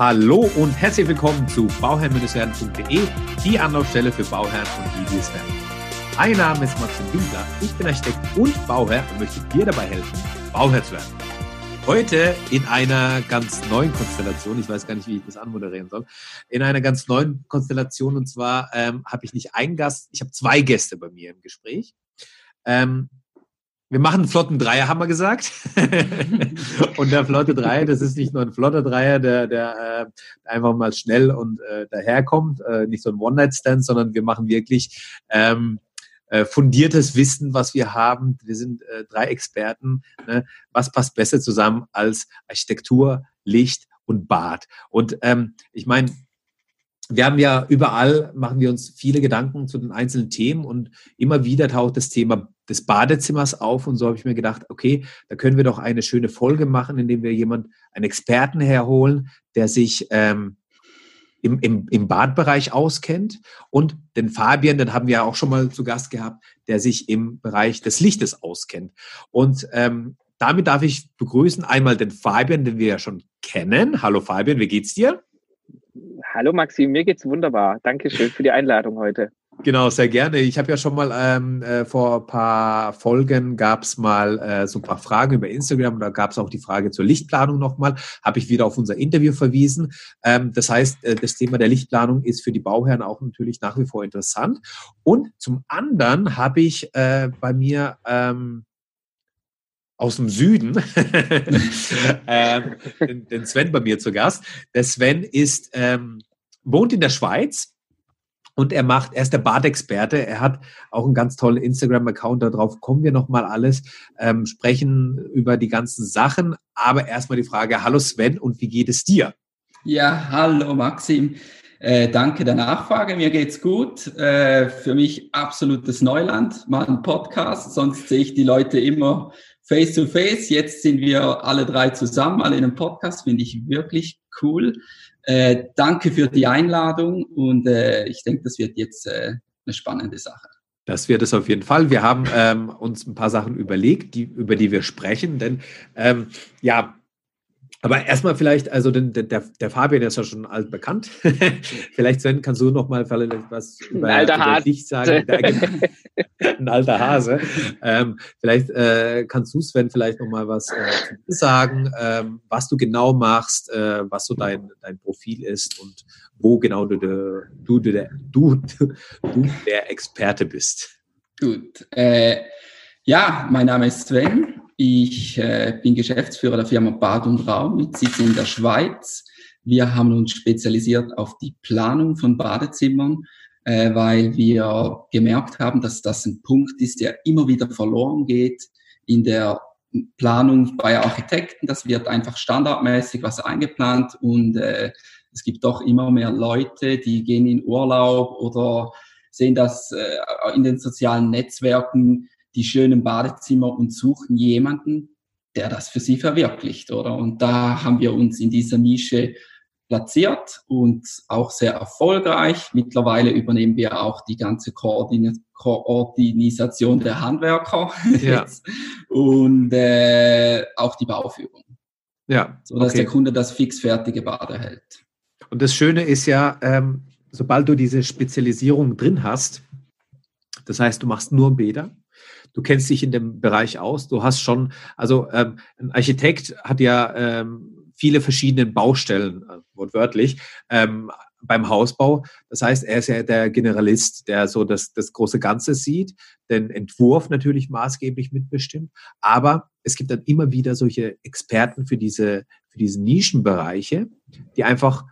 Hallo und herzlich willkommen zu bauherrn-werden.de, die Anlaufstelle für Bauherren und die, die es werden. Mein Name ist Maxim Winkler, ich bin Architekt und Bauherr und möchte dir dabei helfen, Bauherr zu werden. Heute in einer ganz neuen Konstellation, ich weiß gar nicht, wie ich das anmoderieren soll, in einer ganz neuen Konstellation und zwar ähm, habe ich nicht einen Gast, ich habe zwei Gäste bei mir im Gespräch. Ähm, wir machen einen flotten Dreier, haben wir gesagt. und der flotte Dreier, das ist nicht nur ein flotter Dreier, der, der äh, einfach mal schnell und äh, daherkommt, äh, nicht so ein One-Night-Stand, sondern wir machen wirklich ähm, äh, fundiertes Wissen, was wir haben. Wir sind äh, drei Experten. Ne? Was passt besser zusammen als Architektur, Licht und Bad? Und ähm, ich meine, wir haben ja überall, machen wir uns viele Gedanken zu den einzelnen Themen und immer wieder taucht das Thema des Badezimmers auf und so habe ich mir gedacht, okay, da können wir doch eine schöne Folge machen, indem wir jemand, einen Experten herholen, der sich ähm, im, im, im Badbereich auskennt und den Fabian, den haben wir ja auch schon mal zu Gast gehabt, der sich im Bereich des Lichtes auskennt. Und ähm, damit darf ich begrüßen einmal den Fabian, den wir ja schon kennen. Hallo Fabian, wie geht's dir? Hallo Maxim, mir geht's wunderbar. Dankeschön für die Einladung heute. Genau, sehr gerne. Ich habe ja schon mal ähm, äh, vor ein paar Folgen gab es mal äh, so ein paar Fragen über Instagram. Da gab es auch die Frage zur Lichtplanung nochmal. Habe ich wieder auf unser Interview verwiesen. Ähm, das heißt, äh, das Thema der Lichtplanung ist für die Bauherren auch natürlich nach wie vor interessant. Und zum anderen habe ich äh, bei mir ähm, aus dem Süden, ähm, den, den, Sven bei mir zu Gast. Der Sven ist, ähm, wohnt in der Schweiz und er macht, er ist der Badexperte. Er hat auch einen ganz tollen Instagram-Account. Darauf kommen wir nochmal alles, ähm, sprechen über die ganzen Sachen. Aber erstmal die Frage, hallo Sven und wie geht es dir? Ja, hallo Maxim. Äh, danke der Nachfrage, mir geht's gut. Äh, für mich absolutes Neuland, mal ein Podcast, sonst sehe ich die Leute immer face to face. Jetzt sind wir alle drei zusammen, alle in einem Podcast, finde ich wirklich cool. Äh, danke für die Einladung und äh, ich denke, das wird jetzt äh, eine spannende Sache. Das wird es auf jeden Fall. Wir haben ähm, uns ein paar Sachen überlegt, die, über die wir sprechen, denn ähm, ja, aber erstmal vielleicht, also den, der, der Fabian ist ja schon alt bekannt. vielleicht, Sven, kannst du noch mal vielleicht was über, über dich sagen? Ein alter Hase. Ähm, vielleicht äh, kannst du, Sven, vielleicht noch mal was äh, sagen, ähm, was du genau machst, äh, was so dein, dein Profil ist und wo genau du, de, du, de, du, du der Experte bist. Gut. Äh, ja, mein Name ist Sven. Ich äh, bin Geschäftsführer der Firma Bad und Raum mit Sitz in der Schweiz. Wir haben uns spezialisiert auf die Planung von Badezimmern, äh, weil wir gemerkt haben, dass das ein Punkt ist, der immer wieder verloren geht in der Planung bei Architekten. Das wird einfach standardmäßig was eingeplant und äh, es gibt doch immer mehr Leute, die gehen in Urlaub oder sehen das äh, in den sozialen Netzwerken die schönen Badezimmer und suchen jemanden, der das für sie verwirklicht, oder? Und da haben wir uns in dieser Nische platziert und auch sehr erfolgreich. Mittlerweile übernehmen wir auch die ganze Koordin Koordination der Handwerker ja. und äh, auch die Bauführung. Ja, so dass okay. der Kunde das fixfertige Bad erhält. Und das Schöne ist ja, ähm, sobald du diese Spezialisierung drin hast, das heißt, du machst nur Bäder, du kennst dich in dem Bereich aus, du hast schon, also ähm, ein Architekt hat ja ähm, viele verschiedene Baustellen, äh, wortwörtlich, ähm, beim Hausbau. Das heißt, er ist ja der Generalist, der so das, das große Ganze sieht, den Entwurf natürlich maßgeblich mitbestimmt. Aber es gibt dann immer wieder solche Experten für diese, für diese Nischenbereiche, die einfach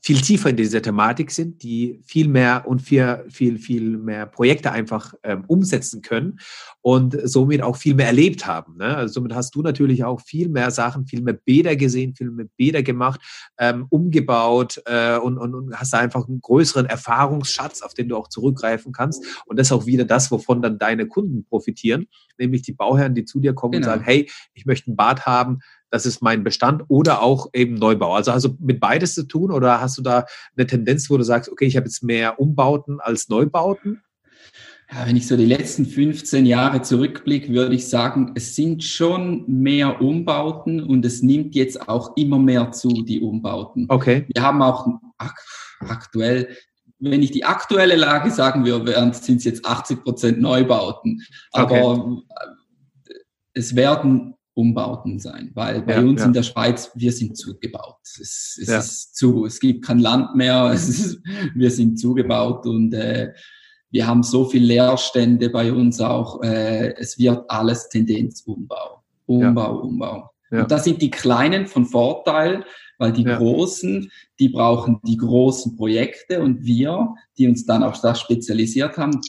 viel tiefer in dieser Thematik sind, die viel mehr und viel, viel, viel mehr Projekte einfach ähm, umsetzen können und somit auch viel mehr erlebt haben. Ne? Also somit hast du natürlich auch viel mehr Sachen, viel mehr Bäder gesehen, viel mehr Bäder gemacht, ähm, umgebaut äh, und, und, und hast einfach einen größeren Erfahrungsschatz, auf den du auch zurückgreifen kannst. Und das ist auch wieder das, wovon dann deine Kunden profitieren, nämlich die Bauherren, die zu dir kommen genau. und sagen, hey, ich möchte ein Bad haben, das ist mein Bestand oder auch eben Neubau. Also hast du mit beides zu tun oder hast du da eine Tendenz, wo du sagst, okay, ich habe jetzt mehr Umbauten als Neubauten? Ja, wenn ich so die letzten 15 Jahre zurückblicke, würde ich sagen, es sind schon mehr Umbauten und es nimmt jetzt auch immer mehr zu, die Umbauten. Okay. Wir haben auch aktuell, wenn ich die aktuelle Lage sagen würde, sind es jetzt 80 Prozent Neubauten. Aber okay. es werden Umbauten sein, weil bei ja, uns ja. in der Schweiz, wir sind zugebaut. Es, es ja. ist zu, es gibt kein Land mehr, ist, wir sind zugebaut und äh, wir haben so viel Leerstände bei uns auch. Äh, es wird alles Tendenz Umbau, Umbau, Umbau. Und da sind die Kleinen von Vorteil, weil die Großen, die brauchen die großen Projekte und wir, die uns dann auf das spezialisiert haben,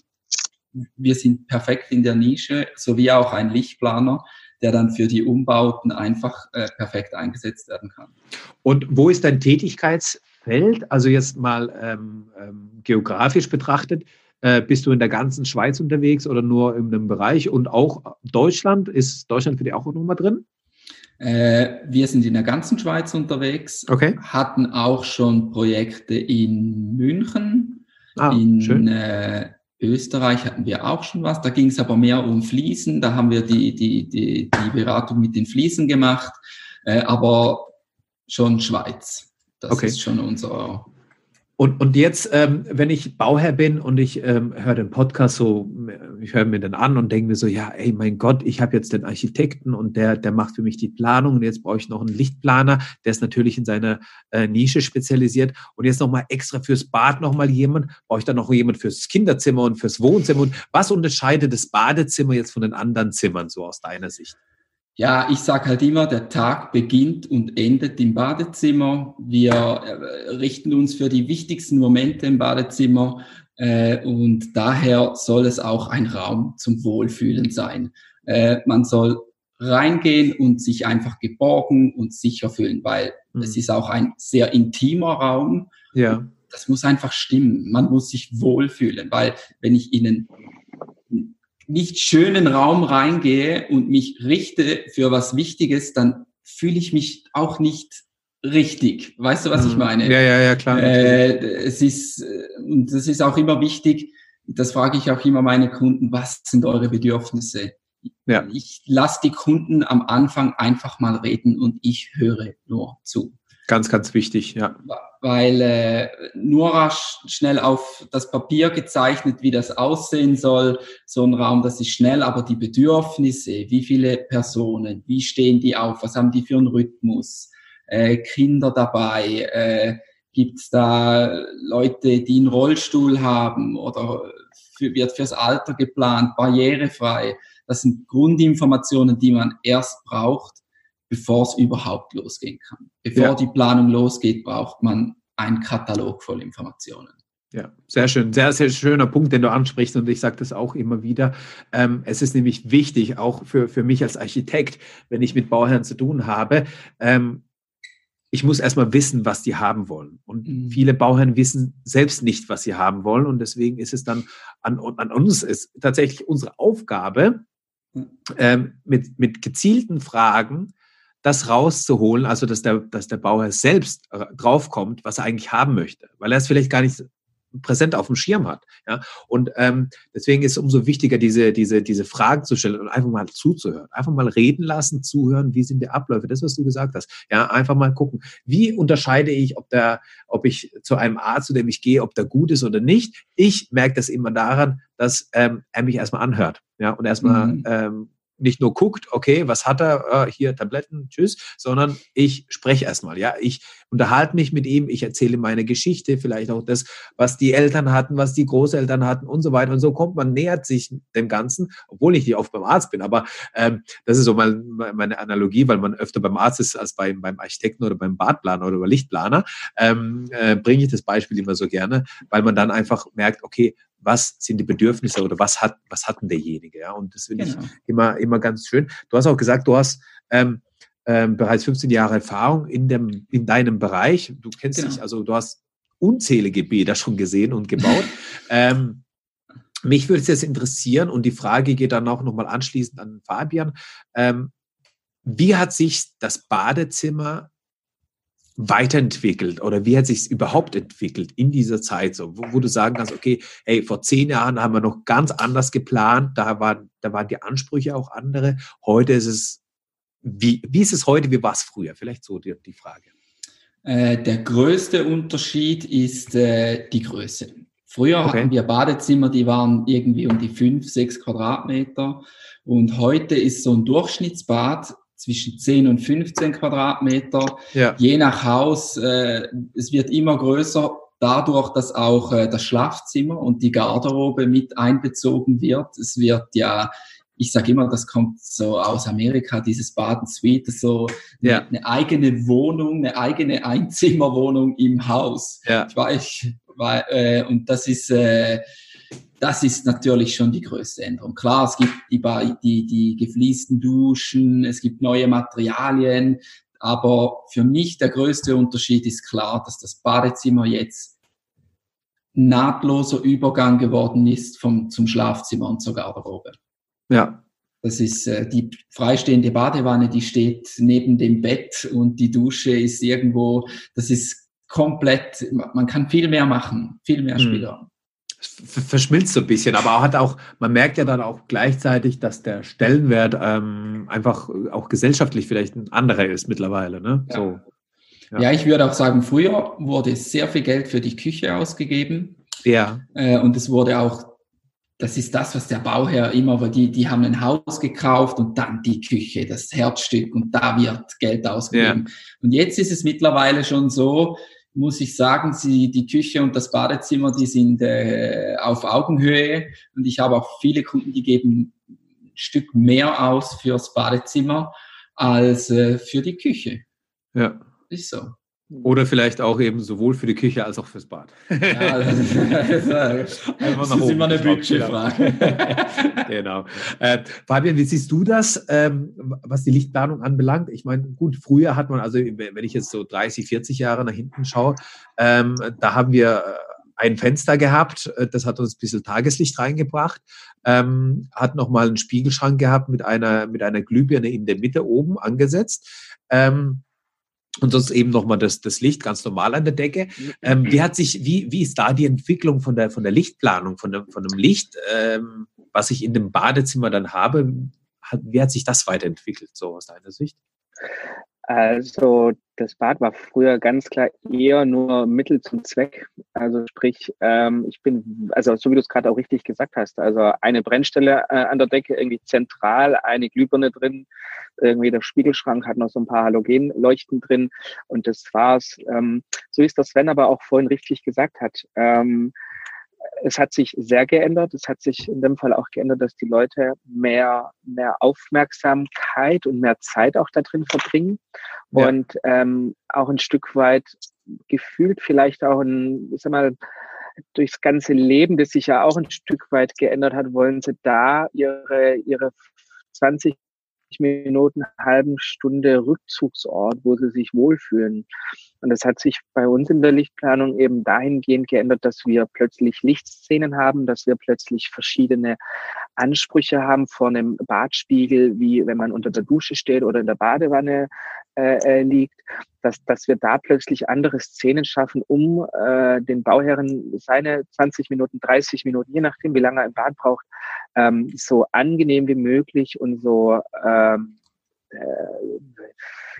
wir sind perfekt in der Nische, sowie auch ein Lichtplaner der dann für die Umbauten einfach äh, perfekt eingesetzt werden kann. Und wo ist dein Tätigkeitsfeld? Also jetzt mal ähm, ähm, geografisch betrachtet, äh, bist du in der ganzen Schweiz unterwegs oder nur in einem Bereich? Und auch Deutschland, ist Deutschland für dich auch nochmal drin? Äh, wir sind in der ganzen Schweiz unterwegs, okay. hatten auch schon Projekte in München, ah, in schön. Äh, Österreich hatten wir auch schon was, da ging es aber mehr um Fliesen, da haben wir die, die, die, die Beratung mit den Fliesen gemacht, äh, aber schon Schweiz. Das okay. ist schon unser und, und jetzt, ähm, wenn ich Bauherr bin und ich ähm, höre den Podcast so, ich höre mir den an und denke mir so, ja, ey, mein Gott, ich habe jetzt den Architekten und der, der macht für mich die Planung und jetzt brauche ich noch einen Lichtplaner, der ist natürlich in seiner äh, Nische spezialisiert und jetzt nochmal extra fürs Bad nochmal jemand, brauche ich dann noch jemand fürs Kinderzimmer und fürs Wohnzimmer und was unterscheidet das Badezimmer jetzt von den anderen Zimmern so aus deiner Sicht? Ja, ich sage halt immer, der Tag beginnt und endet im Badezimmer. Wir äh, richten uns für die wichtigsten Momente im Badezimmer äh, und daher soll es auch ein Raum zum Wohlfühlen sein. Äh, man soll reingehen und sich einfach geborgen und sicher fühlen, weil mhm. es ist auch ein sehr intimer Raum. Ja. Das muss einfach stimmen. Man muss sich wohlfühlen, weil wenn ich Ihnen nicht schönen Raum reingehe und mich richte für was Wichtiges, dann fühle ich mich auch nicht richtig. Weißt du, was ich mhm. meine? Ja, ja, ja, klar. Äh, es ist, und das ist auch immer wichtig, das frage ich auch immer meine Kunden, was sind eure Bedürfnisse? Ja. Ich lasse die Kunden am Anfang einfach mal reden und ich höre nur zu. Ganz, ganz wichtig, ja weil äh, nur rasch schnell auf das Papier gezeichnet, wie das aussehen soll. So ein Raum, das ist schnell, aber die Bedürfnisse, wie viele Personen, wie stehen die auf, was haben die für einen Rhythmus, äh, Kinder dabei, äh, gibt es da Leute, die einen Rollstuhl haben oder für, wird fürs Alter geplant, barrierefrei. Das sind Grundinformationen, die man erst braucht, bevor es überhaupt losgehen kann. Bevor ja. die Planung losgeht, braucht man einen Katalog voll Informationen. Ja, sehr schön. Sehr, sehr schöner Punkt, den du ansprichst. Und ich sage das auch immer wieder. Ähm, es ist nämlich wichtig, auch für, für mich als Architekt, wenn ich mit Bauherren zu tun habe, ähm, ich muss erstmal wissen, was die haben wollen. Und mhm. viele Bauherren wissen selbst nicht, was sie haben wollen. Und deswegen ist es dann an, an uns, ist tatsächlich unsere Aufgabe, ähm, mit, mit gezielten Fragen das rauszuholen, also dass der, dass der Bauherr selbst äh, draufkommt, was er eigentlich haben möchte, weil er es vielleicht gar nicht präsent auf dem Schirm hat. Ja? Und ähm, deswegen ist es umso wichtiger, diese, diese, diese Fragen zu stellen und einfach mal zuzuhören. Einfach mal reden lassen, zuhören, wie sind die Abläufe, das, was du gesagt hast. Ja, einfach mal gucken, wie unterscheide ich, ob der, ob ich zu einem Arzt, zu dem ich gehe, ob der gut ist oder nicht. Ich merke das immer daran, dass ähm, er mich erstmal anhört. Ja, und erstmal mhm. ähm, nicht nur guckt, okay, was hat er, äh, hier Tabletten, tschüss, sondern ich spreche erstmal, ja, ich unterhalte mich mit ihm, ich erzähle meine Geschichte, vielleicht auch das, was die Eltern hatten, was die Großeltern hatten und so weiter. Und so kommt man, nähert sich dem Ganzen, obwohl ich nicht oft beim Arzt bin, aber ähm, das ist so mal meine Analogie, weil man öfter beim Arzt ist als beim, beim Architekten oder beim Badplaner oder beim Lichtplaner, ähm, äh, bringe ich das Beispiel immer so gerne, weil man dann einfach merkt, okay, was sind die Bedürfnisse oder was hat, was hat denn derjenige? Ja? Und das finde genau. ich immer, immer ganz schön. Du hast auch gesagt, du hast ähm, ähm, bereits 15 Jahre Erfahrung in, dem, in deinem Bereich. Du kennst genau. dich, also du hast unzählige Bäder schon gesehen und gebaut. ähm, mich würde es jetzt interessieren und die Frage geht dann auch nochmal anschließend an Fabian. Ähm, wie hat sich das Badezimmer weiterentwickelt oder wie hat sich überhaupt entwickelt in dieser Zeit so, wo, wo, du sagen kannst, okay, hey, vor zehn Jahren haben wir noch ganz anders geplant, da waren, da waren die Ansprüche auch andere. Heute ist es, wie, wie ist es heute, wie war es früher? Vielleicht so die, die Frage. Äh, der größte Unterschied ist äh, die Größe. Früher okay. hatten wir Badezimmer, die waren irgendwie um die fünf, sechs Quadratmeter. Und heute ist so ein Durchschnittsbad zwischen 10 und 15 Quadratmeter. Ja. Je nach Haus, äh, es wird immer größer, dadurch, dass auch äh, das Schlafzimmer und die Garderobe mit einbezogen wird. Es wird ja, ich sage immer, das kommt so aus Amerika, dieses Baden Suite, so ja. eine, eigene Wohnung, eine eigene Einzimmerwohnung im Haus. Ja. Ich weiß, weil, äh, und das ist äh, das ist natürlich schon die größte Änderung. Klar, es gibt die, die, die gefliesten Duschen, es gibt neue Materialien, aber für mich der größte Unterschied ist klar, dass das Badezimmer jetzt nahtloser Übergang geworden ist vom, zum Schlafzimmer und zur Garderobe. Ja. Das ist äh, die freistehende Badewanne, die steht neben dem Bett und die Dusche ist irgendwo, das ist komplett, man kann viel mehr machen, viel mehr hm. Spielraum verschmilzt so ein bisschen, aber hat auch, man merkt ja dann auch gleichzeitig, dass der Stellenwert ähm, einfach auch gesellschaftlich vielleicht ein anderer ist mittlerweile. Ne? Ja. So, ja. ja. ich würde auch sagen, früher wurde sehr viel Geld für die Küche ausgegeben. Ja. Äh, und es wurde auch, das ist das, was der Bauherr immer, weil die, die haben ein Haus gekauft und dann die Küche, das Herzstück und da wird Geld ausgegeben. Ja. Und jetzt ist es mittlerweile schon so, muss ich sagen, sie, die Küche und das Badezimmer, die sind äh, auf Augenhöhe und ich habe auch viele Kunden, die geben ein Stück mehr aus fürs Badezimmer als äh, für die Küche. Ja. Ist so. Oder vielleicht auch eben sowohl für die Küche als auch fürs Bad. Ja, das ist, das ist immer eine Budgetfrage. genau. Äh, Fabian, wie siehst du das, ähm, was die Lichtplanung anbelangt? Ich meine, gut, früher hat man, also wenn ich jetzt so 30, 40 Jahre nach hinten schaue, ähm, da haben wir äh, ein Fenster gehabt, äh, das hat uns ein bisschen Tageslicht reingebracht, ähm, hat nochmal einen Spiegelschrank gehabt mit einer, mit einer Glühbirne in der Mitte oben angesetzt. Ähm, und sonst eben nochmal das, das Licht ganz normal an der Decke. Ähm, wie hat sich, wie, wie ist da die Entwicklung von der, von der Lichtplanung, von dem, von dem Licht, ähm, was ich in dem Badezimmer dann habe? Hat, wie hat sich das weiterentwickelt, so aus deiner Sicht? Also das Bad war früher ganz klar eher nur Mittel zum Zweck. Also sprich, ähm, ich bin, also so wie du es gerade auch richtig gesagt hast, also eine Brennstelle äh, an der Decke, irgendwie zentral, eine Glühbirne drin, irgendwie der Spiegelschrank hat noch so ein paar Halogenleuchten drin und das war's. Ähm, so ist das Sven aber auch vorhin richtig gesagt hat. Ähm, es hat sich sehr geändert. Es hat sich in dem Fall auch geändert, dass die Leute mehr, mehr Aufmerksamkeit und mehr Zeit auch da drin verbringen ja. und ähm, auch ein Stück weit gefühlt vielleicht auch ein, ich sag mal, durchs ganze Leben, das sich ja auch ein Stück weit geändert hat, wollen sie da ihre, ihre 20 Minuten, halben Stunde Rückzugsort, wo sie sich wohlfühlen. Und das hat sich bei uns in der Lichtplanung eben dahingehend geändert, dass wir plötzlich Lichtszenen haben, dass wir plötzlich verschiedene Ansprüche haben vor einem Badspiegel, wie wenn man unter der Dusche steht oder in der Badewanne äh, äh liegt, dass, dass wir da plötzlich andere Szenen schaffen, um äh, den Bauherren seine 20 Minuten, 30 Minuten, je nachdem, wie lange er im Bad braucht, ähm, so angenehm wie möglich und so ähm, äh,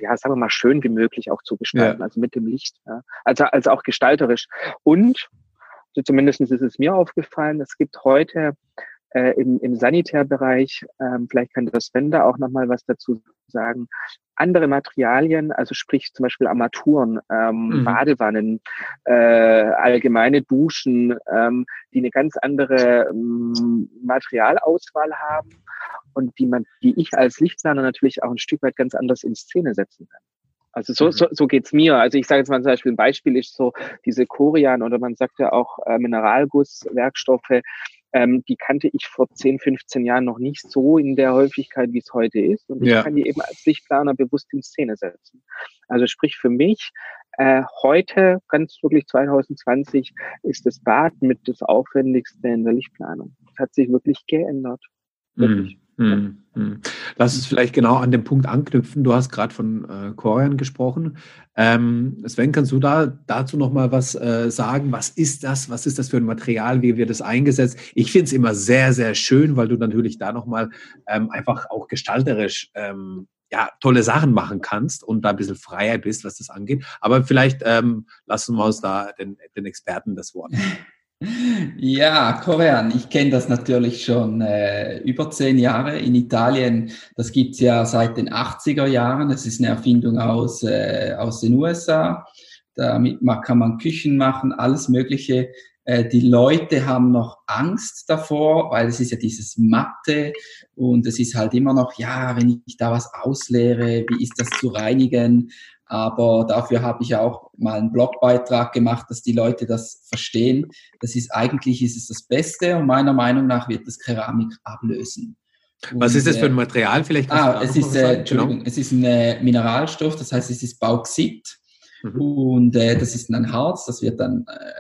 ja, sagen wir mal, schön wie möglich auch zu gestalten, ja. also mit dem Licht. Ja. Also, also auch gestalterisch. Und, so zumindest ist es mir aufgefallen, es gibt heute äh, im, im Sanitärbereich, ähm, vielleicht kann das Sven da auch nochmal was dazu sagen, andere Materialien, also sprich zum Beispiel Armaturen, ähm, mhm. Badewannen, äh, allgemeine Duschen, ähm, die eine ganz andere ähm, Materialauswahl haben und die man, die ich als Lichtplaner natürlich auch ein Stück weit ganz anders in Szene setzen kann. Also so, mhm. so, so geht's mir. Also ich sage jetzt mal zum Beispiel ein Beispiel ist so diese Korian oder man sagt ja auch äh, Mineralgusswerkstoffe, ähm, die kannte ich vor 10, 15 Jahren noch nicht so in der Häufigkeit, wie es heute ist. Und ich ja. kann die eben als Lichtplaner bewusst in Szene setzen. Also sprich für mich, äh, heute, ganz wirklich 2020, ist das Bad mit das Aufwendigste in der Lichtplanung. Das hat sich wirklich geändert. Wirklich. Hm, hm. Lass uns vielleicht genau an dem Punkt anknüpfen. Du hast gerade von äh, Korean gesprochen. Ähm, Sven, kannst du da dazu noch mal was äh, sagen? Was ist das? Was ist das für ein Material? Wie wird es eingesetzt? Ich finde es immer sehr, sehr schön, weil du natürlich da noch mal ähm, einfach auch gestalterisch ähm, ja, tolle Sachen machen kannst und da ein bisschen freier bist, was das angeht. Aber vielleicht ähm, lassen wir uns da den, den Experten das Wort. Ja, Korean, ich kenne das natürlich schon äh, über zehn Jahre. In Italien, das gibt's ja seit den 80er Jahren. Das ist eine Erfindung aus, äh, aus den USA. Damit kann man Küchen machen, alles Mögliche. Äh, die Leute haben noch Angst davor, weil es ist ja dieses Matte und es ist halt immer noch, ja, wenn ich da was ausleere, wie ist das zu reinigen? Aber dafür habe ich auch mal einen Blogbeitrag gemacht, dass die Leute das verstehen. Das ist eigentlich ist es das Beste und meiner Meinung nach wird das Keramik ablösen. Was ist das für ein äh, Material? Vielleicht ah, es ist, äh, Entschuldigung, genau. es ist ein äh, Mineralstoff, das heißt, es ist Bauxit mhm. und äh, das ist ein Harz, das wird dann äh,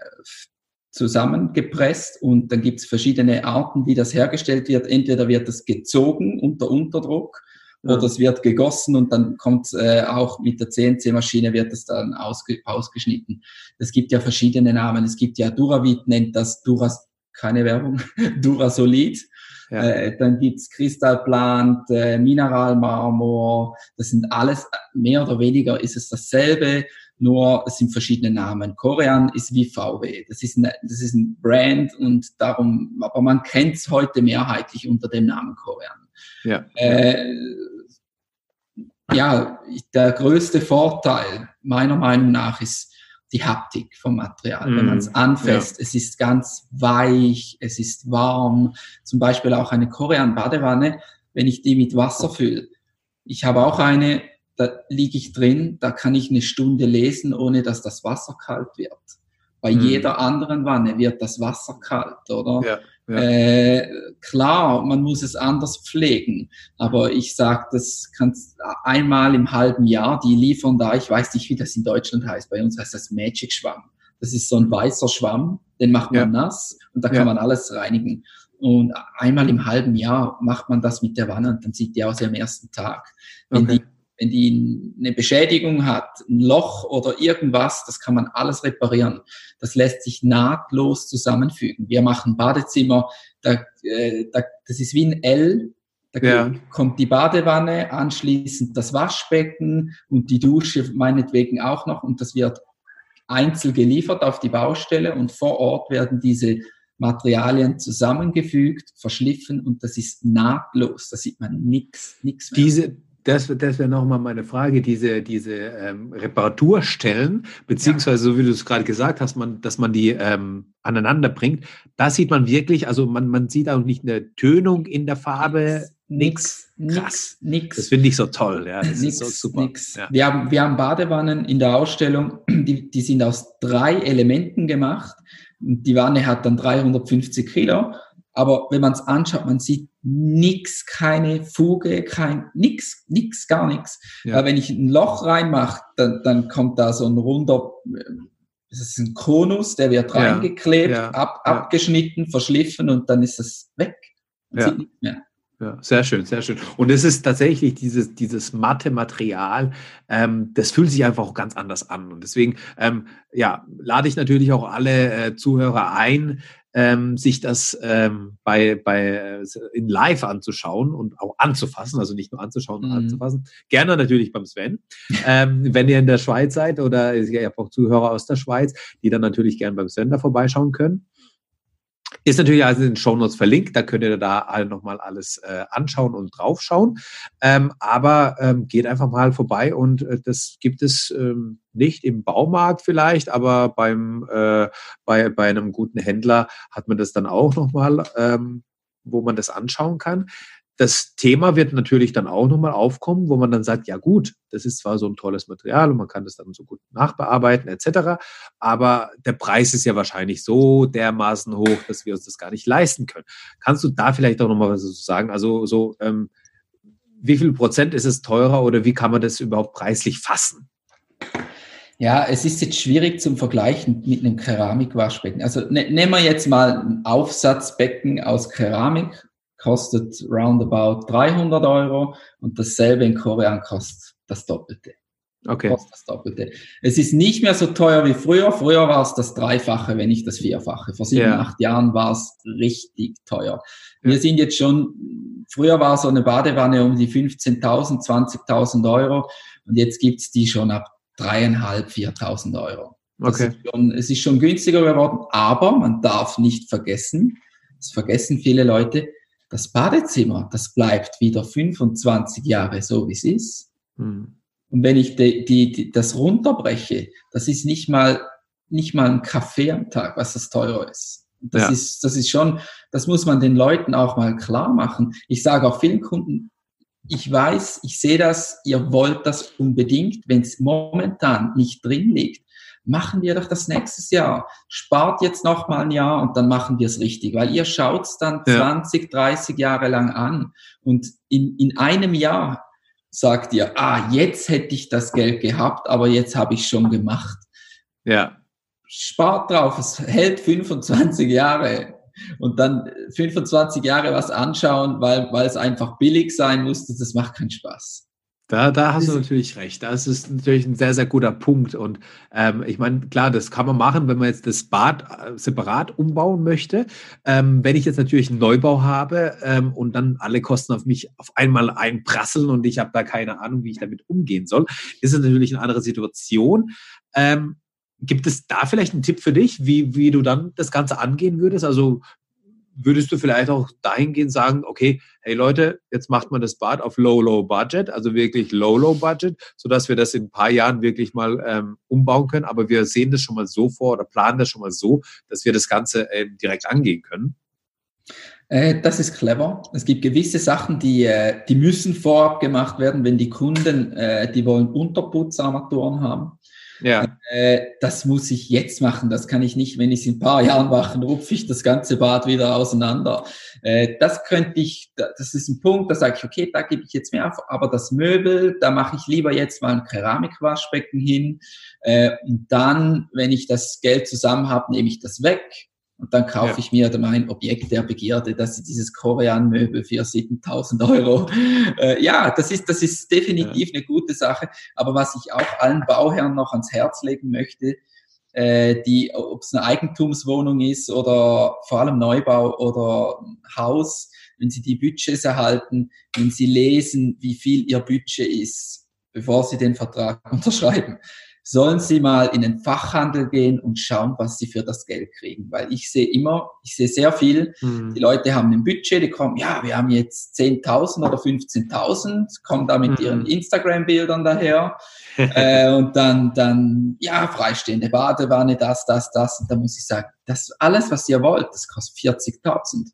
zusammengepresst und dann gibt es verschiedene Arten, wie das hergestellt wird. Entweder wird das gezogen unter Unterdruck ja. oder es wird gegossen und dann kommt äh, auch mit der CNC-Maschine wird das dann ausge ausgeschnitten. Es gibt ja verschiedene Namen. Es gibt ja Duravit nennt das Duras, keine Werbung, Durasolid. Ja. Äh, dann gibt's Kristallplant, äh, Mineralmarmor. Das sind alles, mehr oder weniger ist es dasselbe, nur es sind verschiedene Namen. Korean ist wie VW. Das ist, eine, das ist ein Brand und darum, aber man kennt es heute mehrheitlich unter dem Namen Korean. Ja. Äh, ja, der größte Vorteil meiner Meinung nach ist die Haptik vom Material. Mm, Wenn man es anfasst, ja. es ist ganz weich, es ist warm. Zum Beispiel auch eine Korean-Badewanne, wenn ich die mit Wasser fülle. Ich habe auch eine, da liege ich drin, da kann ich eine Stunde lesen, ohne dass das Wasser kalt wird. Bei mm. jeder anderen Wanne wird das Wasser kalt, oder? Ja. Äh, klar, man muss es anders pflegen, aber ich sage, das kannst einmal im halben Jahr, die liefern da, ich weiß nicht, wie das in Deutschland heißt, bei uns heißt das Magic Schwamm. Das ist so ein weißer Schwamm, den macht man ja. nass und da kann ja. man alles reinigen. Und einmal im halben Jahr macht man das mit der Wanne und dann sieht die aus wie am ersten Tag. Wenn okay. die wenn die eine Beschädigung hat, ein Loch oder irgendwas, das kann man alles reparieren. Das lässt sich nahtlos zusammenfügen. Wir machen Badezimmer, da, äh, da, das ist wie ein L. Da ja. kommt die Badewanne, anschließend das Waschbecken und die Dusche meinetwegen auch noch und das wird einzeln geliefert auf die Baustelle und vor Ort werden diese Materialien zusammengefügt, verschliffen und das ist nahtlos. Da sieht man nichts, nichts mehr. Diese, das, das wäre nochmal meine Frage, diese, diese ähm, Reparaturstellen, beziehungsweise so wie du es gerade gesagt hast, man, dass man die ähm, aneinander bringt, da sieht man wirklich, also man, man sieht auch nicht eine Tönung in der Farbe, nichts. Krass. Nix. Das finde ich so toll. Ja, das nix, ist so super. Nix. Ja. Wir, haben, wir haben Badewannen in der Ausstellung, die, die sind aus drei Elementen gemacht. Die Wanne hat dann 350 Kilo aber wenn man es anschaut, man sieht nichts, keine Fuge, kein nix, nix, gar nichts. Ja. wenn ich ein Loch reinmache, dann, dann kommt da so ein runder, das ist ein Konus, der wird ja. reingeklebt, ja. Ab, abgeschnitten, verschliffen und dann ist es weg. Man sieht nichts mehr. Ja, sehr schön, sehr schön. Und es ist tatsächlich dieses, dieses matte Material, ähm, das fühlt sich einfach auch ganz anders an. Und deswegen, ähm, ja, lade ich natürlich auch alle äh, Zuhörer ein, ähm, sich das ähm, bei, bei äh, in live anzuschauen und auch anzufassen, also nicht nur anzuschauen, sondern mhm. anzufassen. Gerne natürlich beim Sven. ähm, wenn ihr in der Schweiz seid oder ihr habt auch Zuhörer aus der Schweiz, die dann natürlich gerne beim Sven da vorbeischauen können. Ist natürlich also in den Show Notes verlinkt, da könnt ihr da alle nochmal alles äh, anschauen und draufschauen. Ähm, aber ähm, geht einfach mal vorbei und äh, das gibt es ähm, nicht im Baumarkt vielleicht, aber beim, äh, bei, bei einem guten Händler hat man das dann auch nochmal, ähm, wo man das anschauen kann das Thema wird natürlich dann auch nochmal aufkommen, wo man dann sagt, ja gut, das ist zwar so ein tolles Material und man kann das dann so gut nachbearbeiten etc., aber der Preis ist ja wahrscheinlich so dermaßen hoch, dass wir uns das gar nicht leisten können. Kannst du da vielleicht auch nochmal was dazu sagen? Also so, ähm, wie viel Prozent ist es teurer oder wie kann man das überhaupt preislich fassen? Ja, es ist jetzt schwierig zum Vergleichen mit einem Keramikwaschbecken. Also ne, nehmen wir jetzt mal ein Aufsatzbecken aus Keramik kostet roundabout 300 Euro und dasselbe in Korean kostet das Doppelte. Okay. Kostet das Doppelte. Es ist nicht mehr so teuer wie früher. Früher war es das Dreifache, wenn nicht das Vierfache. Vor sieben, Ja. acht Jahren war es richtig teuer. Wir sind jetzt schon, früher war so eine Badewanne um die 15.000, 20.000 Euro und jetzt gibt's die schon ab dreieinhalb, 4.000 Euro. Das Okay. ist schon, es ist schon günstiger geworden, aber man darf nicht vergessen, das vergessen viele Leute, das Badezimmer, das bleibt wieder 25 Jahre so, wie es ist. Hm. Und wenn ich die, die, die, das runterbreche, das ist nicht mal, nicht mal ein Kaffee am Tag, was das teurer ist. Das Ja. ist, das ist schon, das muss man den Leuten auch mal klar machen. Ich sage auch vielen Kunden, ich weiß, ich sehe das, ihr wollt das unbedingt, wenn es momentan nicht drin liegt. Machen wir doch das nächstes Jahr. Spart jetzt noch mal ein Jahr und dann machen wir es richtig, weil ihr schaut es dann Ja. 20, 30 Jahre lang an und in, in einem Jahr sagt ihr, ah, jetzt hätte ich das Geld gehabt, aber jetzt habe ich schon gemacht. Ja. Spart drauf, es hält 25 Jahre und dann 25 Jahre was anschauen, weil, weil es einfach billig sein musste, das macht keinen Spaß. Da, da hast du Das- natürlich recht. Das ist natürlich ein sehr, sehr guter Punkt. Und ähm, ich meine, klar, das kann man machen, wenn man jetzt das Bad äh, separat umbauen möchte. Ähm, wenn ich jetzt natürlich einen Neubau habe ähm, und dann alle Kosten auf mich auf einmal einprasseln und ich habe da keine Ahnung, wie ich damit umgehen soll, ist es natürlich eine andere Situation. Ähm, gibt es da vielleicht einen Tipp für dich, wie, wie du dann das Ganze angehen würdest? Also würdest du vielleicht auch dahingehend sagen, okay, hey Leute, jetzt macht man das Bad auf Low, Low Budget, also wirklich Low, Low Budget, sodass wir das in ein paar Jahren wirklich mal ähm, umbauen können. Aber wir sehen das schon mal so vor oder planen das schon mal so, dass wir das Ganze ähm, direkt angehen können. Äh, das ist clever. Es gibt gewisse Sachen, die, äh, die müssen vorab gemacht werden, wenn die Kunden, äh, die wollen Unterputzarmaturen haben. Ja, Äh, das muss ich jetzt machen. Das kann ich nicht, wenn ich es in ein paar Jahren mache, rupfe ich das ganze Bad wieder auseinander. Äh, das könnte ich, da- das ist ein Punkt, da sage ich, okay, da gebe ich jetzt mehr auf, aber das Möbel, da mache ich lieber jetzt mal ein Keramikwaschbecken hin. Äh, und dann, wenn ich das Geld zusammen habe, nehme ich das weg. Und dann kaufe Ja. ich mir mein Objekt der Begierde, das ist dieses Korean-Möbel für 7000 Euro. Äh, ja, das ist, das ist definitiv eine gute Sache. Aber was ich auch allen Bauherren noch ans Herz legen möchte, äh, die, ob es eine Eigentumswohnung ist oder vor allem Neubau oder Haus, wenn sie die Budgets erhalten, wenn sie lesen, wie viel ihr Budget ist, bevor sie den Vertrag unterschreiben, sollen sie mal in den Fachhandel gehen und schauen, was sie für das Geld kriegen. Weil ich sehe immer, ich sehe sehr viel, Hm. die Leute haben ein Budget, die kommen, ja, wir haben jetzt 10.000 oder 15.000, kommen da mit Mhm. ihren Instagram-Bildern daher äh, und dann, dann, ja, freistehende Badewanne, das, das, das. Und da muss ich sagen, das alles, was ihr wollt, das kostet 40.000.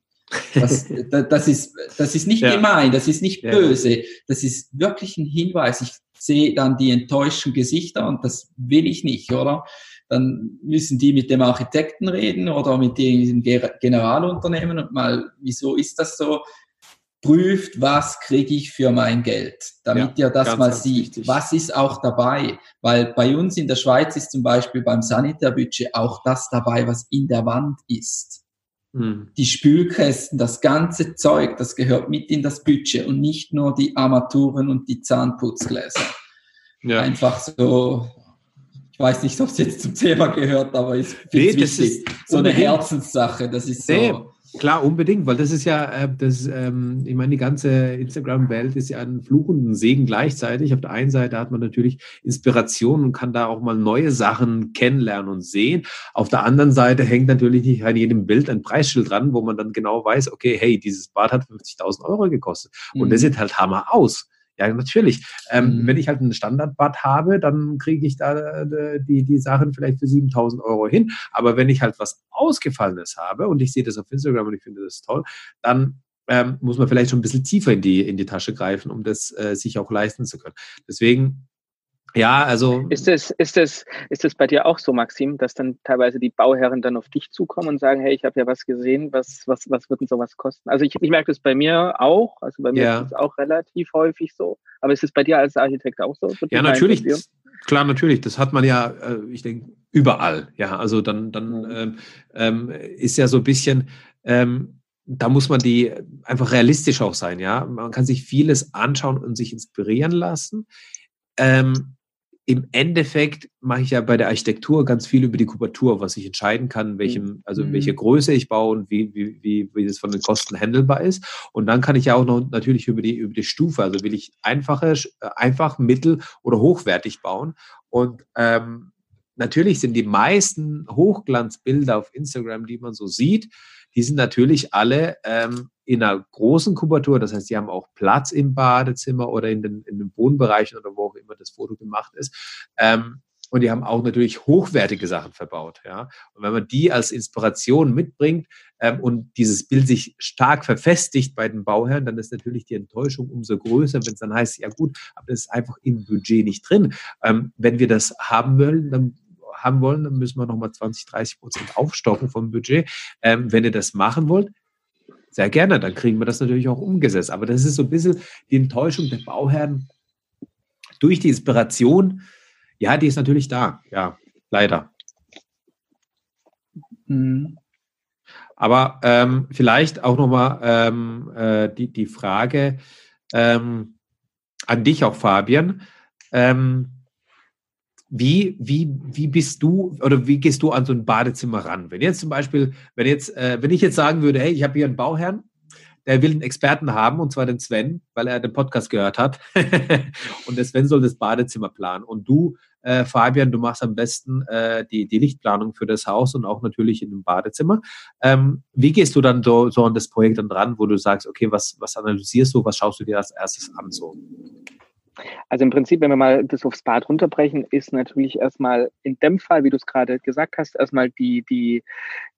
Das, da- das, ist, das ist nicht Ja. gemein, das ist nicht Ja. böse, das ist wirklich ein Hinweis. Ich sehe dann die enttäuschten Gesichter und das will ich nicht, oder? Dann müssen die mit dem Architekten reden oder mit dem Ge- Generalunternehmen und mal, wieso ist das so? Prüft, was kriege ich für mein Geld, damit ihr das ganz, mal ganz sieht. wichtig. Was ist auch dabei? Weil bei uns in der Schweiz ist zum Beispiel beim Sanitärbudget auch das dabei, was in der Wand ist Hm. die Spülkästen, das ganze Zeug, das gehört mit in das Budget und nicht nur die Armaturen und die Zahnputzgläser. Ja. Einfach so, ich weiß nicht, ob es jetzt zum Thema gehört, aber ich finde Nee, wichtig. ist so eine. Herzenssache, das ist so. Nee, Klar, unbedingt, weil das ist ja, äh, das, ähm, ich meine, die ganze Instagram-Welt ist ja ein Fluch und ein Segen gleichzeitig. Auf der einen Seite hat man natürlich Inspiration und kann da auch mal neue Sachen kennenlernen und sehen. Auf der anderen Seite hängt natürlich nicht an jedem Bild ein Preisschild dran, wo man dann genau weiß, okay, hey, dieses Bad hat 50.000 Euro gekostet. Und Mhm. das sieht halt Hammer aus. Ja, natürlich. Ähm, Mhm. Wenn ich halt ein Standardbad habe, dann kriege ich da äh, die, die Sachen vielleicht für 7000 Euro hin. Aber wenn ich halt was Ausgefallenes habe und ich sehe das auf Instagram und ich finde das toll, dann ähm, muss man vielleicht schon ein bisschen tiefer in die, in die Tasche greifen, um das äh, sich auch leisten zu können. Deswegen, ja, also. Ist es, ist es, ist es bei dir auch so, Maxim, dass dann teilweise die Bauherren dann auf dich zukommen und sagen, hey, ich habe ja was gesehen, was, was, was wird denn sowas kosten? Also ich, ich merke das bei mir auch, also bei mir Ja. ist es auch relativ häufig so. Aber ist es bei dir als Architekt auch so? Ja, natürlich. Klar, natürlich. Das hat man ja, äh, ich denke, überall. Ja, also dann, dann Mhm. ähm, ähm, ist ja so ein bisschen, ähm, da muss man die einfach realistisch auch sein, ja. Man kann sich vieles anschauen und sich inspirieren lassen. Ähm, im Endeffekt mache ich ja bei der Architektur ganz viel über die Kubatur, was ich entscheiden kann, welchem, also in welche mhm. Größe ich baue und wie, wie, wie, wie das von den Kosten handelbar ist. Und dann kann ich ja auch noch natürlich über die, über die Stufe, also will ich einfache, äh, einfach, mittel oder hochwertig bauen. Und ähm, natürlich sind die meisten Hochglanzbilder auf Instagram, die man so sieht, die sind natürlich alle ähm, in einer großen Kubatur. Das heißt, die haben auch Platz im Badezimmer oder in den, in den Bodenbereichen oder wo auch immer das Foto gemacht ist. Ähm, und die haben auch natürlich hochwertige Sachen verbaut. Ja? Und wenn man die als Inspiration mitbringt ähm, und dieses Bild sich stark verfestigt bei den Bauherren, dann ist natürlich die Enttäuschung umso größer, wenn es dann heißt, ja gut, aber das ist einfach im Budget nicht drin. Ähm, wenn wir das haben wollen, dann haben wollen, dann müssen wir nochmal 20, 30 Prozent aufstocken vom Budget. Ähm, wenn ihr das machen wollt, sehr gerne, dann kriegen wir das natürlich auch umgesetzt. Aber das ist so ein bisschen die Enttäuschung der Bauherren durch die Inspiration. Ja, die ist natürlich da. Ja, leider. Mhm. Aber ähm, vielleicht auch nochmal ähm, äh, die, die Frage ähm, an dich auch, Fabian. Ähm, wie, wie, wie bist du oder wie gehst du an so ein Badezimmer ran? Wenn jetzt zum Beispiel, wenn jetzt, äh, wenn ich jetzt sagen würde, hey, ich habe hier einen Bauherrn, der will einen Experten haben, und zwar den Sven, weil er den Podcast gehört hat. und der Sven soll das Badezimmer planen. Und du, äh, Fabian, du machst am besten äh, die, die Lichtplanung für das Haus und auch natürlich in dem Badezimmer. Ähm, wie gehst du dann so, so an das Projekt dann dran, wo du sagst, okay, was, was analysierst du, was schaust du dir als erstes an? So? Also im Prinzip, wenn wir mal das aufs Bad runterbrechen, ist natürlich erstmal in dem Fall, wie du es gerade gesagt hast, erstmal die, die,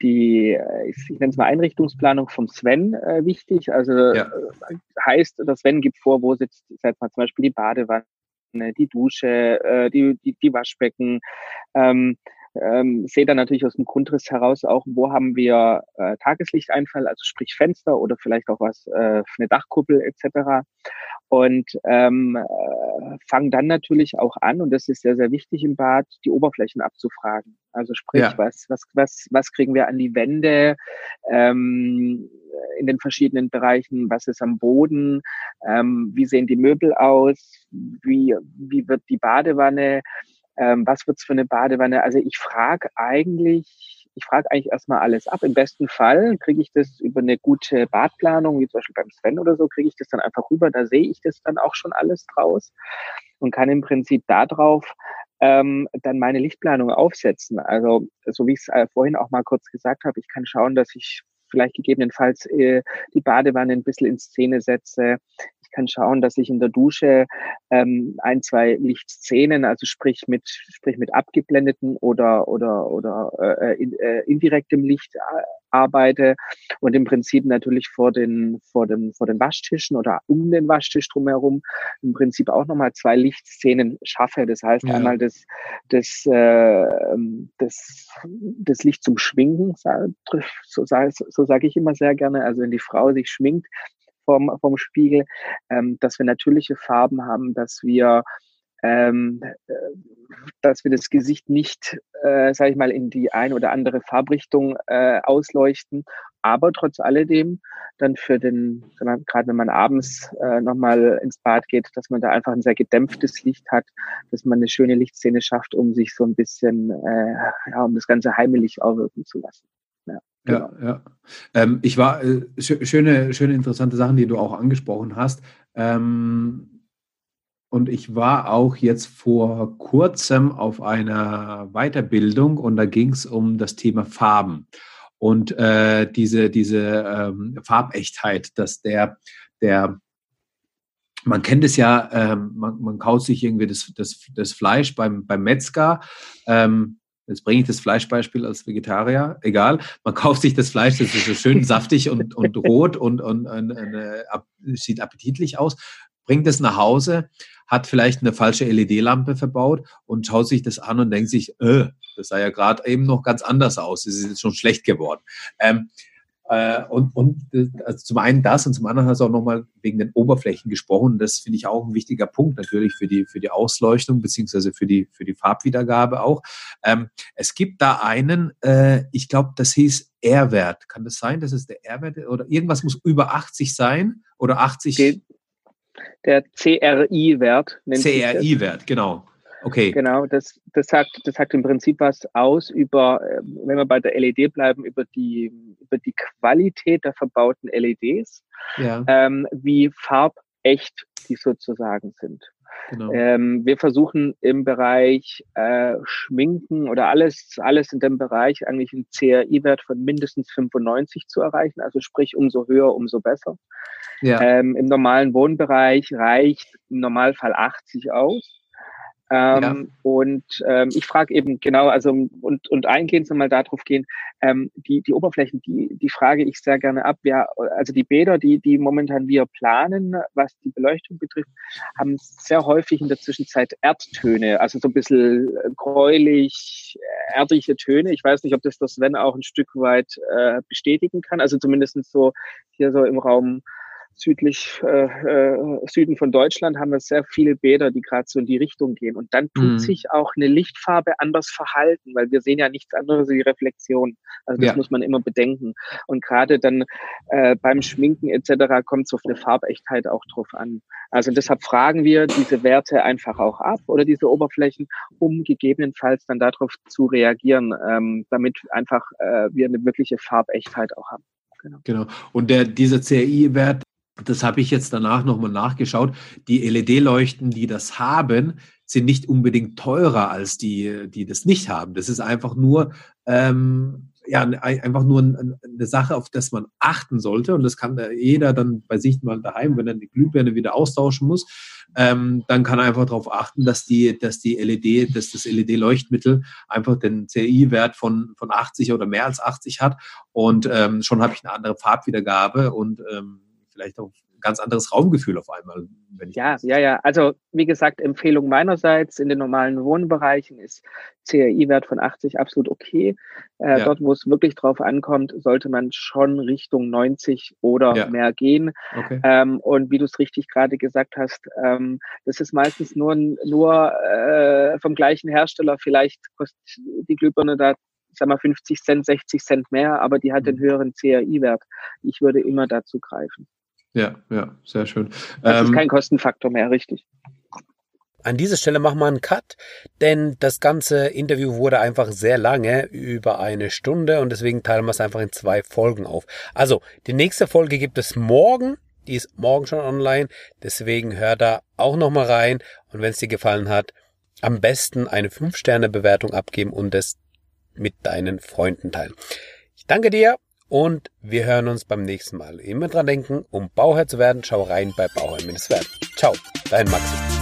die, ich nenne es mal Einrichtungsplanung vom Sven äh, wichtig. Also ja. Äh, heißt, der Sven gibt vor, wo sitzt, seit mal zum Beispiel die Badewanne, die Dusche, äh, die, die, die Waschbecken. Ähm, ähm, sehe dann natürlich aus dem Grundriss heraus auch, wo haben wir äh, Tageslichteinfall, also sprich Fenster oder vielleicht auch was äh, für eine Dachkuppel etc und ähm, äh, fangen dann natürlich auch an, und das ist sehr, sehr wichtig im Bad, die Oberflächen abzufragen. Also sprich, ja. was, was, was, was kriegen wir an die Wände ähm, in den verschiedenen Bereichen, was ist am Boden, ähm, wie sehen die Möbel aus, wie, wie wird die Badewanne, ähm, was wird's für eine Badewanne. Also ich frage eigentlich ich frage eigentlich erstmal alles ab. Im besten Fall kriege ich das über eine gute Badplanung, wie zum Beispiel beim Sven oder so, kriege ich das dann einfach rüber. Da sehe ich das dann auch schon alles draus und kann im Prinzip darauf ähm, dann meine Lichtplanung aufsetzen. Also so wie ich es äh, vorhin auch mal kurz gesagt habe, ich kann schauen, dass ich vielleicht gegebenenfalls äh, die Badewanne ein bisschen in Szene setze. Kann schauen, dass ich in der Dusche ähm, ein, zwei Lichtszenen, also sprich mit, sprich mit abgeblendeten oder, oder, oder äh, in, äh, indirektem Licht äh, arbeite und im Prinzip natürlich vor den, vor dem, vor den Waschtischen oder um den Waschtisch drumherum im Prinzip auch nochmal zwei Lichtszenen schaffe. Das heißt ja. einmal das, das, äh, das, das Licht zum Schwingen, so, so, so sage ich immer sehr gerne. Also wenn die Frau sich schminkt, vom, vom Spiegel, ähm, dass wir natürliche Farben haben, dass wir ähm, äh, dass wir das Gesicht nicht, äh, sage ich mal, in die eine oder andere Farbrichtung äh, ausleuchten, aber trotz alledem dann für den, gerade wenn man abends äh, nochmal ins Bad geht, dass man da einfach ein sehr gedämpftes Licht hat, dass man eine schöne Lichtszene schafft, um sich so ein bisschen, äh, ja, um das Ganze heimelig auswirken zu lassen. Ja, ja. Genau. ja. Ähm, ich war, äh, schöne, schöne, interessante Sachen, die du auch angesprochen hast. Ähm, und ich war auch jetzt vor kurzem auf einer Weiterbildung und da ging es um das Thema Farben und äh, diese, diese ähm, Farbechtheit, dass der, der, man kennt es ja, ähm, man, man kaut sich irgendwie das, das, das Fleisch beim, beim Metzger. Jetzt bringe ich das Fleischbeispiel als Vegetarier, egal. Man kauft sich das Fleisch, das ist so schön saftig und, und rot und, und, und, und äh, sieht appetitlich aus, bringt es nach Hause, hat vielleicht eine falsche LED-Lampe verbaut und schaut sich das an und denkt sich, äh, das sah ja gerade eben noch ganz anders aus, es ist jetzt schon schlecht geworden. Ähm, Äh, und, und also zum einen das und zum anderen hast du auch nochmal wegen den Oberflächen gesprochen. Das finde ich auch ein wichtiger Punkt natürlich für die, für die Ausleuchtung beziehungsweise für die, für die Farbwiedergabe auch. Ähm, es gibt da einen, äh, ich glaube, das hieß R-Wert. Kann das sein, dass es der R-Wert oder irgendwas muss über 80 sein oder 80? Den, der CRI-Wert. CRI-Wert, genau. Okay. Genau, das, das, sagt, das sagt im Prinzip was aus über, äh, wenn wir bei der LED bleiben, über die, über die Qualität der verbauten LEDs, ja. ähm, wie farbecht die sozusagen sind. Genau. Ähm, wir versuchen im Bereich äh, Schminken oder alles, alles in dem Bereich eigentlich einen CRI-Wert von mindestens 95 zu erreichen. Also sprich, umso höher, umso besser. Ja. Ähm, Im normalen Wohnbereich reicht im Normalfall 80 aus. Ähm, ja. Und ähm, ich frage eben genau, also und, und eingehend nochmal darauf gehen, ähm, die, die Oberflächen, die, die frage ich sehr gerne ab. Ja, also die Bäder, die, die momentan wir planen, was die Beleuchtung betrifft, haben sehr häufig in der Zwischenzeit Erdtöne, also so ein bisschen gräulich, erdige Töne. Ich weiß nicht, ob das das Sven auch ein Stück weit äh, bestätigen kann. Also zumindest so hier so im Raum südlich äh, äh, Süden von Deutschland haben wir sehr viele Bäder, die gerade so in die Richtung gehen. Und dann tut mhm. sich auch eine Lichtfarbe anders verhalten, weil wir sehen ja nichts anderes als die Reflexion. Also das ja. muss man immer bedenken. Und gerade dann äh, beim Schminken etc. kommt es auf eine Farbechtheit auch drauf an. Also deshalb fragen wir diese Werte einfach auch ab oder diese Oberflächen, um gegebenenfalls dann darauf zu reagieren, ähm, damit einfach äh, wir eine wirkliche Farbechtheit auch haben. Genau. genau. Und der, dieser CRI-Wert, das habe ich jetzt danach nochmal nachgeschaut, die LED-Leuchten, die das haben, sind nicht unbedingt teurer als die, die das nicht haben. Das ist einfach nur, ähm, ja, einfach nur eine Sache, auf das man achten sollte. Und das kann jeder dann bei sich mal daheim, wenn er die Glühbirne wieder austauschen muss, ähm, dann kann er einfach darauf achten, dass die, dass die LED, dass das LED-Leuchtmittel einfach den CI-Wert von, von 80 oder mehr als 80 hat. Und ähm, schon habe ich eine andere Farbwiedergabe und ähm, vielleicht auch ein ganz anderes Raumgefühl auf einmal. ja, ja, ja. Also wie gesagt, Empfehlung meinerseits in den normalen Wohnbereichen ist CRI-Wert von 80 absolut okay. Äh, ja. Dort, wo es wirklich drauf ankommt, sollte man schon Richtung 90 oder ja. mehr gehen. Okay. Ähm, und wie du es richtig gerade gesagt hast, ähm, das ist meistens nur, nur äh, vom gleichen Hersteller. Vielleicht kostet die Glühbirne da sag mal 50 Cent, 60 Cent mehr, aber die hat den mhm. höheren CRI-Wert. Ich würde immer dazu greifen. Ja, ja, sehr schön. Das ähm, ist kein Kostenfaktor mehr, richtig. An dieser Stelle machen wir einen Cut, denn das ganze Interview wurde einfach sehr lange, über eine Stunde und deswegen teilen wir es einfach in zwei Folgen auf. Also, die nächste Folge gibt es morgen, die ist morgen schon online, deswegen hör da auch nochmal rein und wenn es dir gefallen hat, am besten eine 5-Sterne-Bewertung abgeben und es mit deinen Freunden teilen. Ich danke dir und wir hören uns beim nächsten Mal. Immer dran denken, um Bauherr zu werden, schau rein bei Bauherr Werden. Ciao, dein Maxi.